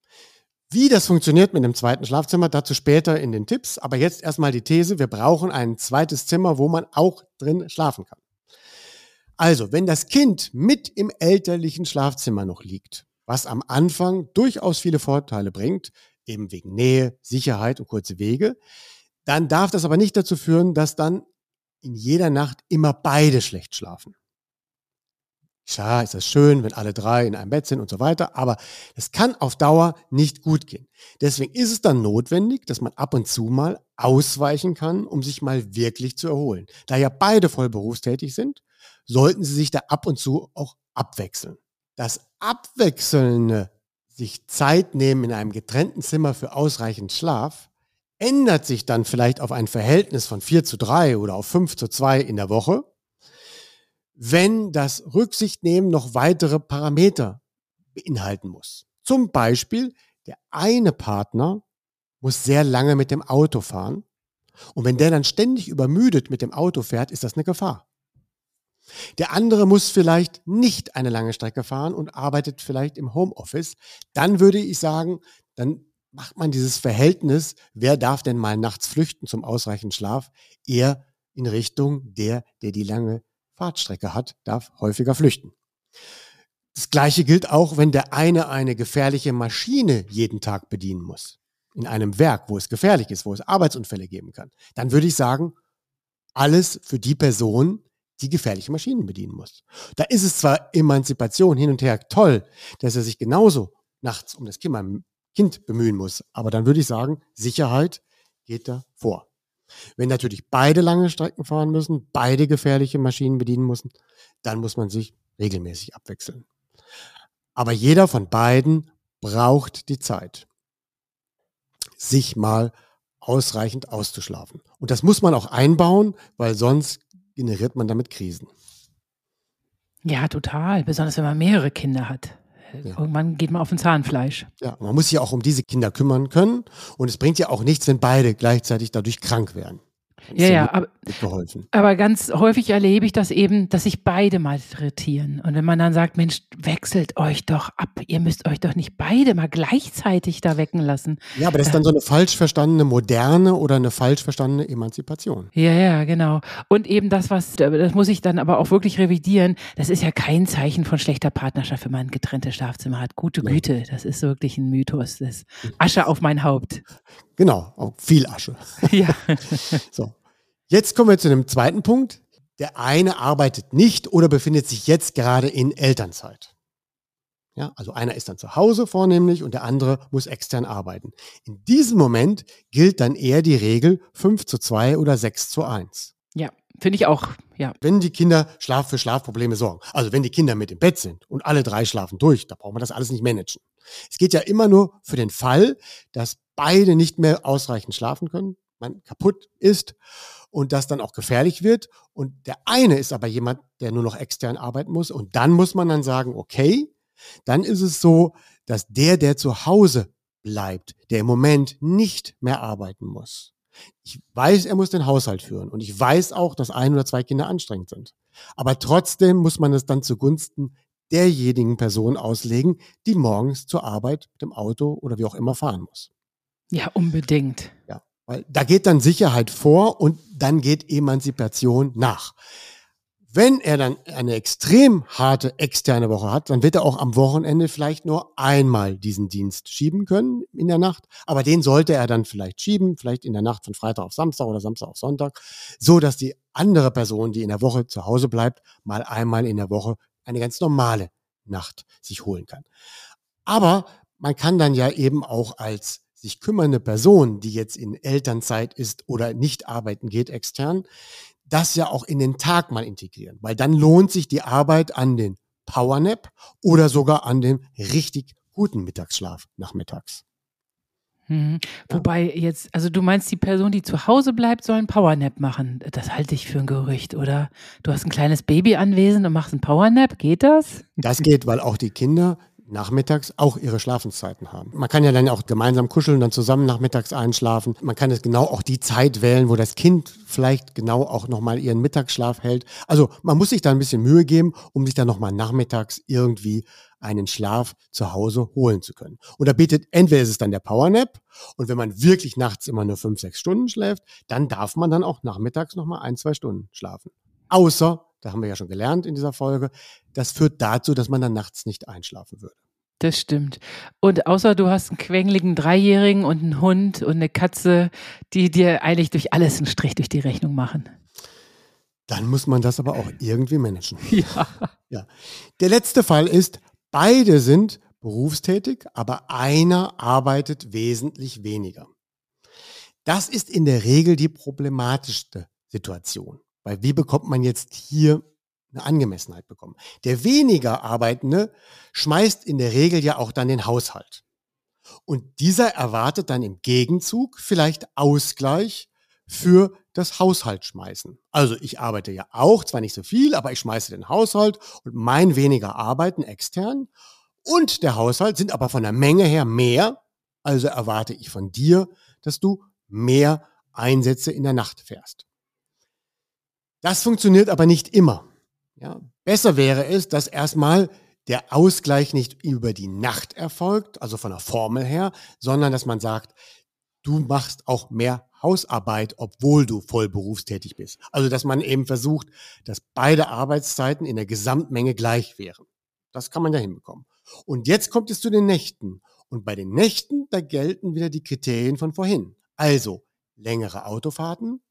Wie das funktioniert mit dem zweiten Schlafzimmer, dazu später in den Tipps. Aber jetzt erstmal die These, wir brauchen ein zweites Zimmer, wo man auch drin schlafen kann. Also, wenn das Kind mit im elterlichen Schlafzimmer noch liegt, was am Anfang durchaus viele Vorteile bringt, eben wegen Nähe, Sicherheit und kurze Wege, dann darf das aber nicht dazu führen, dass dann in jeder Nacht immer beide schlecht schlafen. Klar ist das schön, wenn alle drei in einem Bett sind und so weiter, aber es kann auf Dauer nicht gut gehen. Deswegen ist es dann notwendig, dass man ab und zu mal ausweichen kann, um sich mal wirklich zu erholen. Da ja beide voll berufstätig sind, sollten sie sich da ab und zu auch abwechseln. Das abwechselnde sich Zeit nehmen in einem getrennten Zimmer für ausreichend Schlaf ändert sich dann vielleicht auf ein Verhältnis von 4 zu 3 oder auf 5 zu 2 in der Woche wenn das Rücksichtnehmen noch weitere Parameter beinhalten muss. Zum Beispiel, der eine Partner muss sehr lange mit dem Auto fahren. Und wenn der dann ständig übermüdet mit dem Auto fährt, ist das eine Gefahr. Der andere muss vielleicht nicht eine lange Strecke fahren und arbeitet vielleicht im Homeoffice. Dann würde ich sagen, dann macht man dieses Verhältnis, wer darf denn mal nachts flüchten zum ausreichenden Schlaf, eher in Richtung der, der die lange Fahrtstrecke hat, darf häufiger flüchten. Das Gleiche gilt auch, wenn der eine eine gefährliche Maschine jeden Tag bedienen muss. In einem Werk, wo es gefährlich ist, wo es Arbeitsunfälle geben kann. Dann würde ich sagen, alles für die Person, die gefährliche Maschinen bedienen muss. Da ist es zwar Emanzipation hin und her toll, dass er sich genauso nachts um das Kind bemühen muss, aber dann würde ich sagen, Sicherheit geht da vor. Wenn natürlich beide lange Strecken fahren müssen, beide gefährliche Maschinen bedienen müssen, dann muss man sich regelmäßig abwechseln. Aber jeder von beiden braucht die Zeit, sich mal ausreichend auszuschlafen. Und das muss man auch einbauen, weil sonst generiert man damit Krisen. Ja, total. Besonders wenn man mehrere Kinder hat. Ja. Irgendwann geht man auf ein Zahnfleisch. Ja, man muss sich auch um diese Kinder kümmern können. Und es bringt ja auch nichts, wenn beide gleichzeitig dadurch krank werden. Ja, ja, aber, aber ganz häufig erlebe ich das eben, dass sich beide malträtieren. Und wenn man dann sagt, Mensch, wechselt euch doch ab, ihr müsst euch doch nicht beide mal gleichzeitig da wecken lassen. Ja, aber das ist dann so eine falsch verstandene Moderne oder eine falsch verstandene Emanzipation. Ja, ja, genau. Und eben das, was, das muss ich dann aber auch wirklich revidieren, das ist ja kein Zeichen von schlechter Partnerschaft, wenn man ein getrenntes Schlafzimmer hat. Gute Güte, das ist wirklich ein Mythos. Das Asche auf mein Haupt. Genau, auch viel Asche. (laughs) Ja. (laughs) so. Jetzt kommen wir zu einem zweiten Punkt. Der eine arbeitet nicht oder befindet sich jetzt gerade in Elternzeit. Ja, also einer ist dann zu Hause vornehmlich und der andere muss extern arbeiten. In diesem Moment gilt dann eher die Regel 5 zu 2 oder 6 zu 1. Ja, finde ich auch, ja. Wenn die Kinder Schlaf für Schlafprobleme sorgen, also wenn die Kinder mit im Bett sind und alle drei schlafen durch, da braucht man das alles nicht managen. Es geht ja immer nur für den Fall, dass beide nicht mehr ausreichend schlafen können, man kaputt ist und das dann auch gefährlich wird. Und der eine ist aber jemand, der nur noch extern arbeiten muss. Und dann muss man dann sagen, okay, dann ist es so, dass der, der zu Hause bleibt, der im Moment nicht mehr arbeiten muss. Ich weiß, er muss den Haushalt führen und ich weiß auch, dass ein oder zwei Kinder anstrengend sind. Aber trotzdem muss man es dann zugunsten derjenigen Person auslegen, die morgens zur Arbeit mit dem Auto oder wie auch immer fahren muss. Ja, unbedingt. Ja. Weil da geht dann Sicherheit vor und dann geht Emanzipation nach. Wenn er dann eine extrem harte externe Woche hat, dann wird er auch am Wochenende vielleicht nur einmal diesen Dienst schieben können in der Nacht. Aber den sollte er dann vielleicht schieben, vielleicht in der Nacht von Freitag auf Samstag oder Samstag auf Sonntag, so dass die andere Person, die in der Woche zu Hause bleibt, mal einmal in der Woche eine ganz normale Nacht sich holen kann. Aber man kann dann ja eben auch als sich kümmernde Person, die jetzt in Elternzeit ist oder nicht arbeiten geht extern, das ja auch in den Tag mal integrieren, weil dann lohnt sich die Arbeit an den Powernap oder sogar an den richtig guten Mittagsschlaf nachmittags. Mhm. Wobei jetzt, also du meinst, die Person, die zu Hause bleibt, soll einen Powernap machen. Das halte ich für ein Gerücht, oder? Du hast ein kleines Baby anwesend und machst einen Powernap. Geht das? Das geht, weil auch die Kinder nachmittags auch ihre Schlafenszeiten haben. Man kann ja dann auch gemeinsam kuscheln, dann zusammen nachmittags einschlafen. Man kann es genau auch die Zeit wählen, wo das Kind vielleicht genau auch nochmal ihren Mittagsschlaf hält. Also man muss sich da ein bisschen Mühe geben, um sich dann nochmal nachmittags irgendwie einen Schlaf zu Hause holen zu können. Und da bietet, entweder ist es dann der Powernap und wenn man wirklich nachts immer nur fünf, sechs Stunden schläft, dann darf man dann auch nachmittags nochmal ein, zwei Stunden schlafen. Außer, da haben wir ja schon gelernt in dieser Folge, das führt dazu, dass man dann nachts nicht einschlafen würde. Das stimmt. Und außer du hast einen quengeligen Dreijährigen und einen Hund und eine Katze, die dir eigentlich durch alles einen Strich durch die Rechnung machen. Dann muss man das aber auch irgendwie managen. (laughs) Ja. ja. Der letzte Fall ist, beide sind berufstätig, aber einer arbeitet wesentlich weniger. Das ist in der Regel die problematischste Situation. Weil wie bekommt man jetzt hier eine Angemessenheit bekommen? Der weniger Arbeitende schmeißt in der Regel ja auch dann den Haushalt. Und dieser erwartet dann im Gegenzug vielleicht Ausgleich für das Haushaltsschmeißen. Also ich arbeite ja auch, zwar nicht so viel, aber ich schmeiße den Haushalt und mein weniger Arbeiten extern und der Haushalt sind aber von der Menge her mehr. Also erwarte ich von dir, dass du mehr Einsätze in der Nacht fährst. Das funktioniert aber nicht immer. Ja, besser wäre es, dass erstmal der Ausgleich nicht über die Nacht erfolgt, also von der Formel her, sondern dass man sagt, du machst auch mehr Hausarbeit, obwohl du voll berufstätig bist. Also dass man eben versucht, dass beide Arbeitszeiten in der Gesamtmenge gleich wären. Das kann man ja hinbekommen. Und jetzt kommt es zu den Nächten. Und bei den Nächten, da gelten wieder die Kriterien von vorhin. Also längere Autofahrten,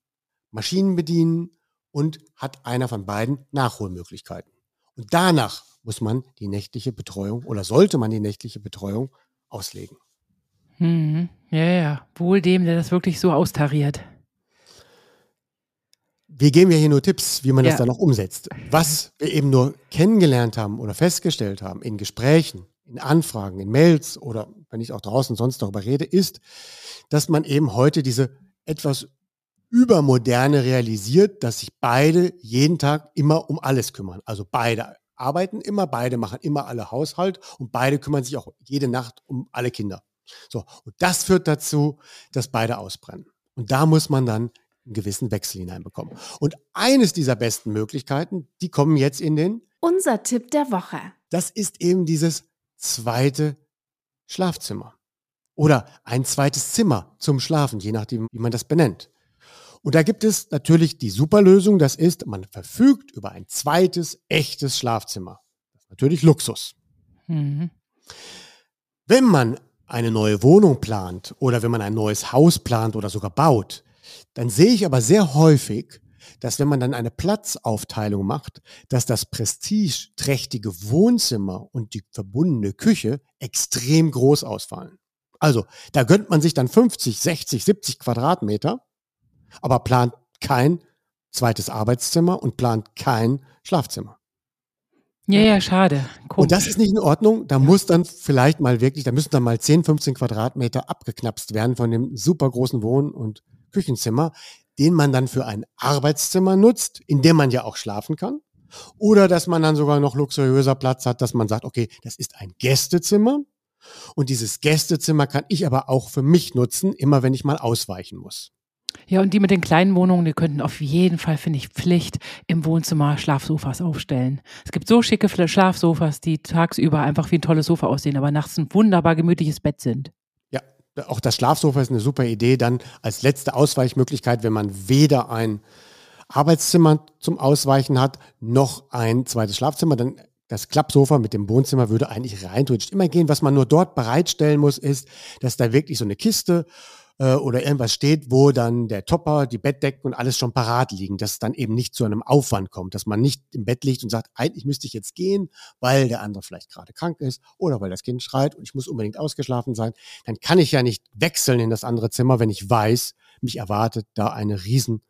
Maschinen bedienen, und hat einer von beiden Nachholmöglichkeiten. Und danach muss man die nächtliche Betreuung oder sollte man die nächtliche Betreuung auslegen. Hm, ja, ja, wohl dem, der das wirklich so austariert. Wir geben ja hier nur Tipps, wie man ja. das dann auch umsetzt. Was wir eben nur kennengelernt haben oder festgestellt haben in Gesprächen, in Anfragen, in Mails oder wenn ich auch draußen sonst darüber rede, ist, dass man eben heute diese etwas Übermoderne realisiert, dass sich beide jeden Tag immer um alles kümmern. Also beide arbeiten immer, beide machen immer alle Haushalt und beide kümmern sich auch jede Nacht um alle Kinder. So, und das führt dazu, dass beide ausbrennen. Und da muss man dann einen gewissen Wechsel hineinbekommen. Und eines dieser besten Möglichkeiten, die kommen jetzt in den Unser Tipp der Woche. Das ist eben dieses zweite Schlafzimmer. Oder ein zweites Zimmer zum Schlafen, je nachdem, wie man das benennt. Und da gibt es natürlich die Superlösung, das ist, man verfügt über ein zweites, echtes Schlafzimmer. Das ist natürlich Luxus. Mhm. Wenn man eine neue Wohnung plant oder wenn man ein neues Haus plant oder sogar baut, dann sehe ich aber sehr häufig, dass wenn man dann eine Platzaufteilung macht, dass das prestigeträchtige Wohnzimmer und die verbundene Küche extrem groß ausfallen. Also, da gönnt man sich dann 50, 60, 70 Quadratmeter aber plant kein zweites Arbeitszimmer und plant kein Schlafzimmer. Ja, ja, schade. Komisch. Und das ist nicht in Ordnung. Da ja. muss dann vielleicht mal wirklich, da müssen dann mal 10, 15 Quadratmeter abgeknapst werden von dem super großen Wohn- und Küchenzimmer, den man dann für ein Arbeitszimmer nutzt, in dem man ja auch schlafen kann. Oder dass man dann sogar noch luxuriöser Platz hat, dass man sagt, okay, das ist ein Gästezimmer. Und dieses Gästezimmer kann ich aber auch für mich nutzen, immer wenn ich mal ausweichen muss. Ja, und die mit den kleinen Wohnungen, die könnten auf jeden Fall, finde ich, Pflicht im Wohnzimmer Schlafsofas aufstellen. Es gibt so schicke Schlafsofas, die tagsüber einfach wie ein tolles Sofa aussehen, aber nachts ein wunderbar gemütliches Bett sind. Ja, auch das Schlafsofa ist eine super Idee. Dann als letzte Ausweichmöglichkeit, wenn man weder ein Arbeitszimmer zum Ausweichen hat, noch ein zweites Schlafzimmer, dann das Klappsofa mit dem Wohnzimmer würde eigentlich rein immer gehen. Was man nur dort bereitstellen muss, ist, dass da wirklich so eine Kiste äh, oder irgendwas steht, wo dann der Topper, die Bettdecken und alles schon parat liegen, dass es dann eben nicht zu einem Aufwand kommt, dass man nicht im Bett liegt und sagt, eigentlich müsste ich jetzt gehen, weil der andere vielleicht gerade krank ist oder weil das Kind schreit und ich muss unbedingt ausgeschlafen sein. Dann kann ich ja nicht wechseln in das andere Zimmer, wenn ich weiß, mich erwartet da eine riesen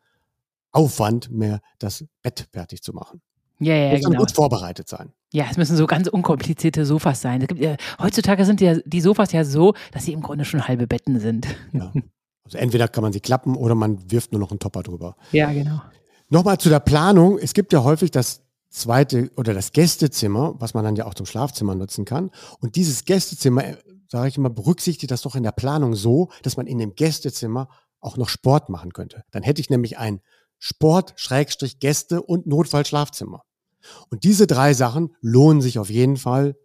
Aufwand, mehr das Bett fertig zu machen. Ja, ja, Muss genau. gut vorbereitet sein. Ja, es müssen so ganz unkomplizierte Sofas sein. Gibt ja, heutzutage sind ja die Sofas ja so, dass sie im Grunde schon halbe Betten sind. Ja. Also entweder kann man sie klappen oder man wirft nur noch einen Topper drüber. Ja, genau. Nochmal zu der Planung. Es gibt ja häufig das zweite oder das Gästezimmer, was man dann ja auch zum Schlafzimmer nutzen kann. Und dieses Gästezimmer, sage ich immer, berücksichtigt das doch in der Planung so, dass man in dem Gästezimmer auch noch Sport machen könnte. Dann hätte ich nämlich ein Sport, Schrägstrich, Gäste und Notfallschlafzimmer. Und diese drei Sachen lohnen sich auf jeden Fall,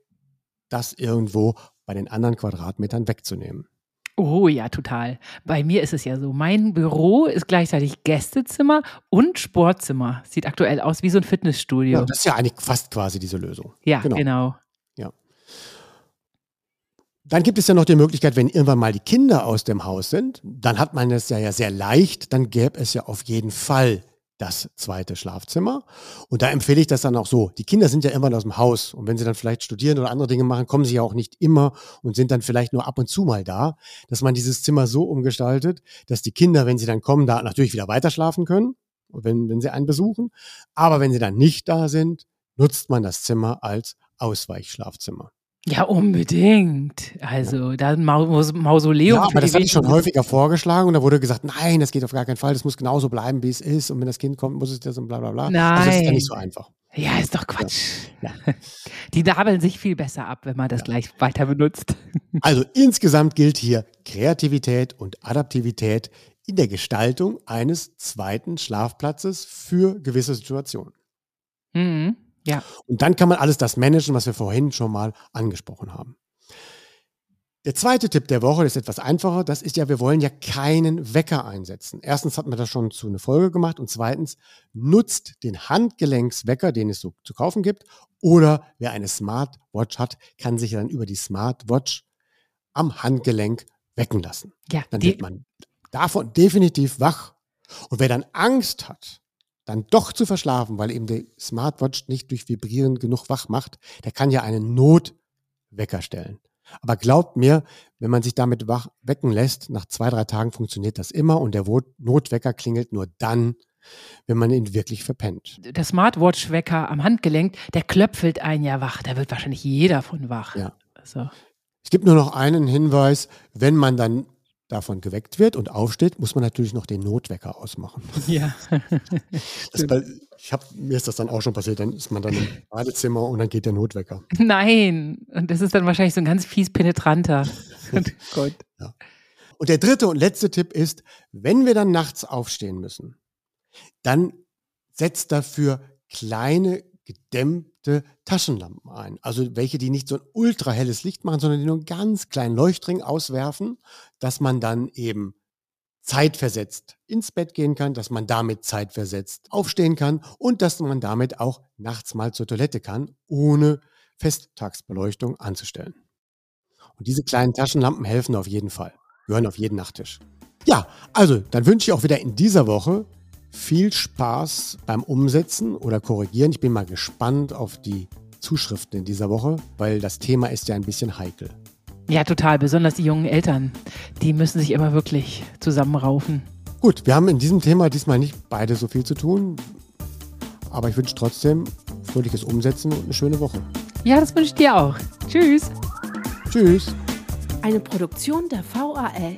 das irgendwo bei den anderen Quadratmetern wegzunehmen. Oh ja, total. Bei mir ist es ja so. Mein Büro ist gleichzeitig Gästezimmer und Sportzimmer. Sieht aktuell aus wie so ein Fitnessstudio. Ja, das ist ja eigentlich fast quasi diese Lösung. Ja, genau. genau. Dann gibt es ja noch die Möglichkeit, wenn irgendwann mal die Kinder aus dem Haus sind, dann hat man es ja, ja sehr leicht, dann gäbe es ja auf jeden Fall das zweite Schlafzimmer. Und da empfehle ich das dann auch so. Die Kinder sind ja irgendwann aus dem Haus. Und wenn sie dann vielleicht studieren oder andere Dinge machen, kommen sie ja auch nicht immer und sind dann vielleicht nur ab und zu mal da, dass man dieses Zimmer so umgestaltet, dass die Kinder, wenn sie dann kommen, da natürlich wieder weiter schlafen können, wenn, wenn sie einen besuchen. Aber wenn sie dann nicht da sind, nutzt man das Zimmer als Ausweichschlafzimmer. Ja, unbedingt. Also, da ein Maus Mausoleum. Ja, aber das habe ich schon häufiger vorgeschlagen und da wurde gesagt, nein, das geht auf gar keinen Fall, das muss genauso bleiben, wie es ist und wenn das Kind kommt, muss es das und bla bla bla. Also das ist ja Nein. nicht so einfach. Ja, ist doch Quatsch. Ja. (laughs) Die nabeln sich viel besser ab, wenn man das gleich weiter benutzt. (laughs) Also insgesamt gilt hier Kreativität und Adaptivität in der Gestaltung eines zweiten Schlafplatzes für gewisse Situationen. Mhm. Ja. Und dann kann man alles das managen, was wir vorhin schon mal angesprochen haben. Der zweite Tipp der Woche ist etwas einfacher. Das ist ja, wir wollen ja keinen Wecker einsetzen. Erstens hat man das schon zu einer Folge gemacht und zweitens nutzt den Handgelenkswecker, den es so zu kaufen gibt. Oder wer eine Smartwatch hat, kann sich dann über die Smartwatch am Handgelenk wecken lassen. Ja, Dann wird man davon definitiv wach. Und wer dann Angst hat, dann doch zu verschlafen, weil eben die Smartwatch nicht durch Vibrieren genug wach macht, der kann ja einen Notwecker stellen. Aber glaubt mir, wenn man sich damit wach wecken lässt, nach zwei, drei Tagen funktioniert das immer und der Notwecker klingelt nur dann, wenn man ihn wirklich verpennt. der Smartwatch-Wecker am Handgelenk, der klöpfelt einen ja wach. Da wird wahrscheinlich jeder von wach. Ja. Also, Es gibt nur noch einen Hinweis, wenn man dann davon geweckt wird und aufsteht, muss man natürlich noch den Notwecker ausmachen. ja. (laughs) Bei, ich hab, mir ist das dann auch schon passiert, dann ist man dann im Badezimmer und dann geht der Notwecker. Nein. Und das ist dann wahrscheinlich so ein ganz fies penetranter. (laughs) Gott. Und der dritte und letzte Tipp ist, wenn wir dann nachts aufstehen müssen, dann setzt dafür kleine gedämmte Taschenlampen ein. Also welche, die nicht so ein ultrahelles Licht machen, sondern die nur einen ganz kleinen Leuchtring auswerfen, dass man dann eben zeitversetzt ins Bett gehen kann, dass man damit zeitversetzt aufstehen kann und dass man damit auch nachts mal zur Toilette kann, ohne Festtagsbeleuchtung anzustellen. Und diese kleinen Taschenlampen helfen auf jeden Fall, gehören auf jeden Nachttisch. Ja, also dann wünsche ich auch wieder in dieser Woche viel Spaß beim Umsetzen oder Korrigieren. Ich bin mal gespannt auf die Zuschriften in dieser Woche, weil das Thema ist ja ein bisschen heikel. Ja, total. Besonders die jungen Eltern. Die müssen sich immer wirklich zusammenraufen. Gut, wir haben in diesem Thema diesmal nicht beide so viel zu tun, aber ich wünsche trotzdem fröhliches Umsetzen und eine schöne Woche. Ja, das wünsche ich dir auch. Tschüss. Tschüss. Eine Produktion der VAL.